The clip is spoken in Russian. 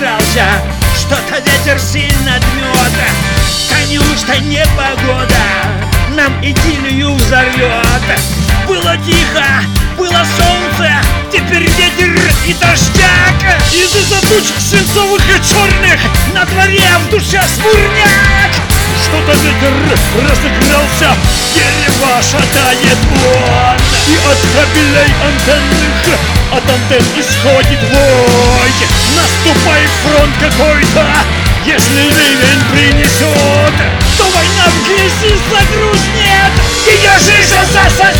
разыгрался, что-то ветер сильно дмет не погода нам идиллию взорвет Было тихо, было солнце, теперь ветер и дождяк. Из-за туч свинцовых и черных на дворе в душе смурняк. Что-то ветер разыгрался, дерево шатает он И от кабелей антенных от антенн исходит вой наступай фронт какой-то, если ливень принесет, то война в грязи загрузнет, ее жижа засосет.